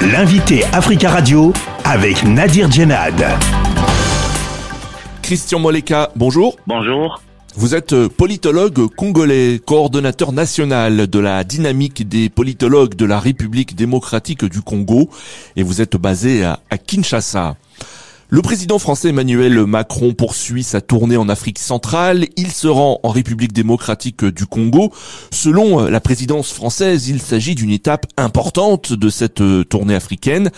L'invité Africa Radio avec Nadir Djenad. Christian Moleka, bonjour. Bonjour. Vous êtes politologue congolais, coordonnateur national de la dynamique des politologues de la République démocratique du Congo et vous êtes basé à, Kinshasa. Le président français Emmanuel Macron poursuit sa tournée en Afrique centrale. Il se rend en République démocratique du Congo. Selon la présidence française, il s'agit d'une étape importante de cette tournée africaine.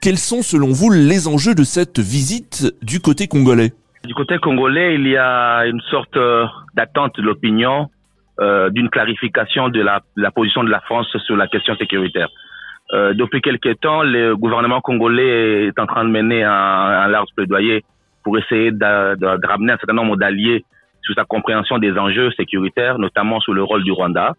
Quels sont selon vous les enjeux de cette visite du côté congolais? Du côté congolais, il y a une sorte euh, d'attente de l'opinion euh, d'une clarification de la, la position de la France sur la question sécuritaire. Euh, depuis quelques temps, le gouvernement congolais est en train de mener un, large plaidoyer pour essayer de, de, ramener un certain nombre d'alliés sur sa compréhension des enjeux sécuritaires, notamment sur le rôle du Rwanda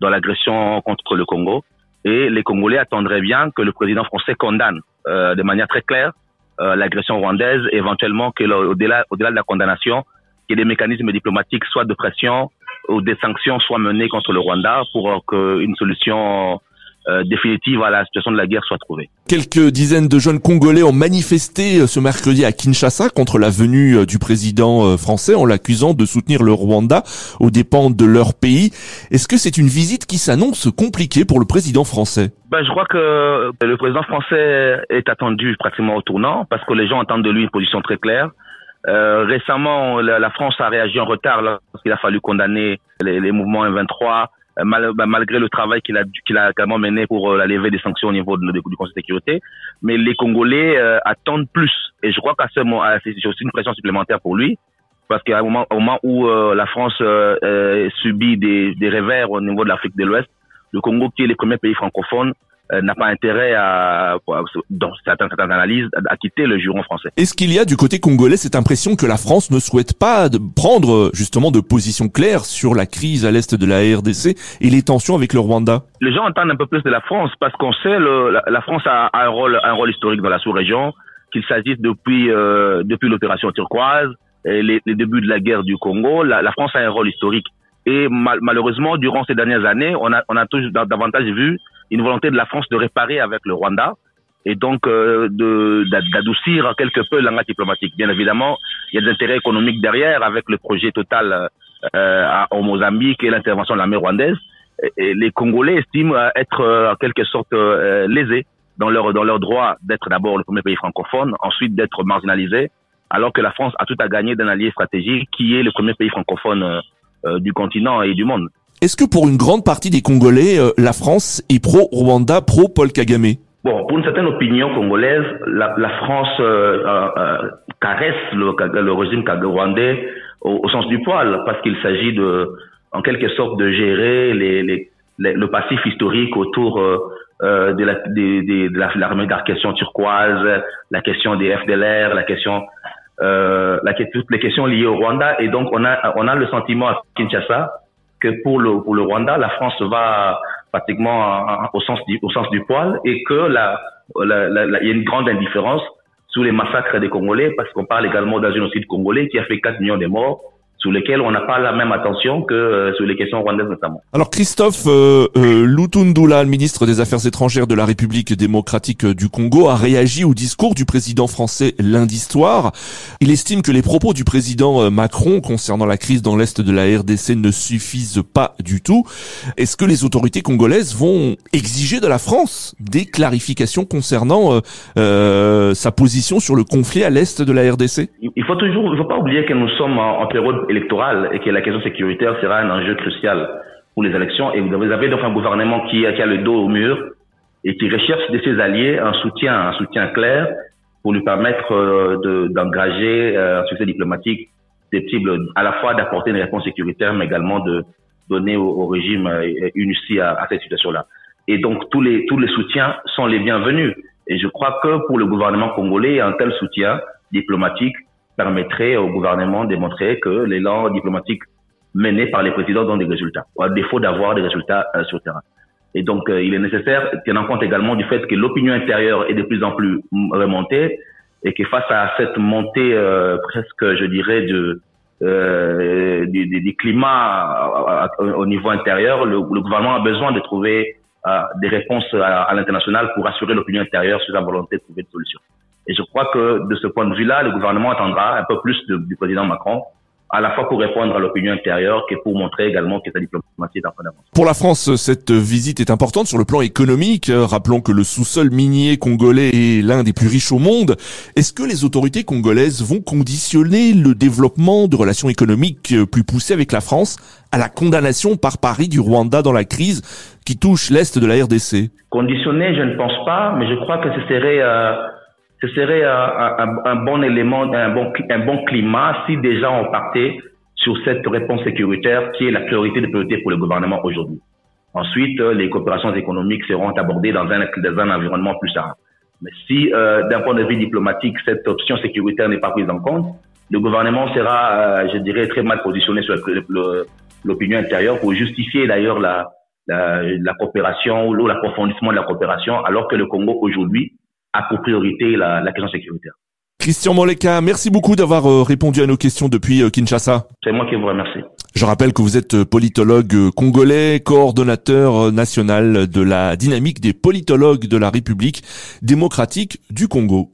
dans l'agression contre le Congo. Et les Congolais attendraient bien que le président français condamne euh, de manière très claire euh, l'agression rwandaise, éventuellement que au-delà au-delà de la condamnation, que des mécanismes diplomatiques, soit de pression ou des sanctions, soient menés contre le Rwanda pour qu'une solution euh, définitive à la situation de la guerre soit trouvée. Quelques dizaines de jeunes Congolais ont manifesté euh, ce mercredi à Kinshasa contre la venue euh, du président français en l'accusant de soutenir le Rwanda aux dépens de leur pays. Est-ce que c'est une visite qui s'annonce compliquée pour le président français? Ben, Je crois que le président français est attendu pratiquement au tournant parce que les gens attendent de lui une position très claire. Euh, récemment, la, France a réagi en retard lorsqu'il a fallu condamner les, les mouvements M23 euh, mal, bah, malgré le travail qu'il a, qu'il a également mené pour euh, la levée des sanctions au niveau de, du Conseil de sécurité. Mais les Congolais euh, attendent plus. Et je crois qu'à ce moment, c'est aussi une pression supplémentaire pour lui. Parce qu'à un moment, au moment où la France subit des, des revers au niveau de l'Afrique de l'Ouest, le Congo, qui est le premier pays francophone, euh, n'a pas intérêt à, dans certaines, certaines analyses, à quitter le juron français. Est-ce qu'il y a du côté congolais cette impression que la France ne souhaite pas de prendre justement de position claire sur la crise à l'est de la RDC et les tensions avec le Rwanda? Les gens entendent un peu plus de la France parce qu'on sait le, la, la, France a un rôle, un rôle historique dans la sous-région, qu'il s'agisse depuis euh, depuis l'opération turquoise, et les, les, débuts de la guerre du Congo, la, la France a un rôle historique. Et mal, malheureusement, durant ces dernières années, on a, on a toujours davantage vu une volonté de la France de réparer avec le Rwanda et donc euh, d'adoucir quelque peu le langage diplomatique. Bien évidemment, il y a des intérêts économiques derrière avec le projet total euh, au Mozambique et l'intervention de l'armée rwandaise. Et, les Congolais estiment être euh, en quelque sorte euh, lésés dans leur dans leur droit d'être d'abord le premier pays francophone, ensuite d'être marginalisé, alors que la France a tout à gagner d'un allié stratégique qui est le premier pays francophone euh, du continent et du monde. Est-ce que pour une grande partie des Congolais, euh, la France est pro-Rwanda, pro-Paul Kagame? Bon, pour une certaine opinion congolaise, la, la France euh, euh, caresse le, le régime rwandais au, au, sens du poil, parce qu'il s'agit de, en quelque sorte, de gérer les, les, les, le passif historique autour euh, de la de, de, l'armée d'arcation turquoise, la question des FDLR, la question euh, la, toutes les questions liées au Rwanda. Et donc, on a, on a le sentiment à Kinshasa que pour le, pour le Rwanda, la France va pratiquement au sens du, au sens du poil et que la, la, la, y a une grande indifférence sous les massacres des Congolais parce qu'on parle également d'un génocide congolais qui a fait 4 millions de morts sur lesquels on n'a pas la même attention que euh, sur les questions rwandaises notamment. Alors Christophe euh, euh, Lutundula, le ministre des Affaires étrangères de la République démocratique du Congo, a réagi au discours du président français lundi soir. Il estime que les propos du président euh, Macron concernant la crise dans l'est de la RDC ne suffisent pas du tout. Est-ce que les autorités congolaises vont exiger de la France des clarifications concernant euh, sa position sur le conflit à l'est de la RDC Il faut toujours, il faut pas oublier que nous sommes en, en période électorale et que la question sécuritaire sera un enjeu crucial pour les élections. Et vous avez donc un gouvernement qui, a le dos au mur et qui recherche de ses alliés un soutien, un soutien clair pour lui permettre euh, d'engager euh, un succès diplomatique susceptible à la fois d'apporter une réponse sécuritaire, mais également de donner au, régime euh, une issue à, à, cette situation-là. Et donc tous les tous les soutiens sont les bienvenus. Et je crois que pour le gouvernement congolais, un tel soutien diplomatique permettrait au gouvernement de démontrer que l'élan diplomatique mené par les présidents donne des résultats, à défaut d'avoir des résultats euh, sur le terrain. Et donc, euh, il est nécessaire tenir compte également du fait que l'opinion intérieure est de plus en plus remontée et que face à cette montée euh, presque, je dirais, de, euh, du, du, du, climat au niveau intérieur, le, gouvernement a besoin de trouver des réponses à, l'international pour assurer l'opinion intérieure sur la volonté de trouver une solution. Et je crois que de ce point de vue-là, le gouvernement attendra un peu plus du président Macron à la fois pour répondre à l'opinion intérieure que pour montrer également que sa diplomatie est en train d'avancer. Pour la France, cette visite est importante sur le plan économique. Rappelons que le sous-sol minier congolais est l'un des plus riches au monde. Est-ce que les autorités congolaises vont conditionner le développement de relations économiques plus poussées avec la France à la condamnation par Paris du Rwanda dans la crise qui touche l'Est de la RDC Conditionner, je ne pense pas, mais je crois que ce serait... Euh ce serait un, un, bon élément, un bon, un bon climat si déjà on partait sur cette réponse sécuritaire qui est la priorité de priorité pour le gouvernement aujourd'hui. Ensuite, euh, les coopérations économiques seront abordées dans un, dans un environnement plus simple. Mais si, euh, d'un point de vue diplomatique, cette option sécuritaire n'est pas prise en compte, le gouvernement sera, euh, je dirais, très mal positionné sur l'opinion intérieure pour justifier d'ailleurs la, la, la coopération ou l'approfondissement de la coopération, alors que le Congo aujourd'hui a pour priorité la, la question sécuritaire. Christian Moleka, merci beaucoup d'avoir euh, répondu à nos questions depuis euh, Kinshasa. C'est moi qui vous remercie. Je rappelle que vous êtes euh, politologue congolais, coordonnateur national de la dynamique des politologues de la République démocratique du Congo.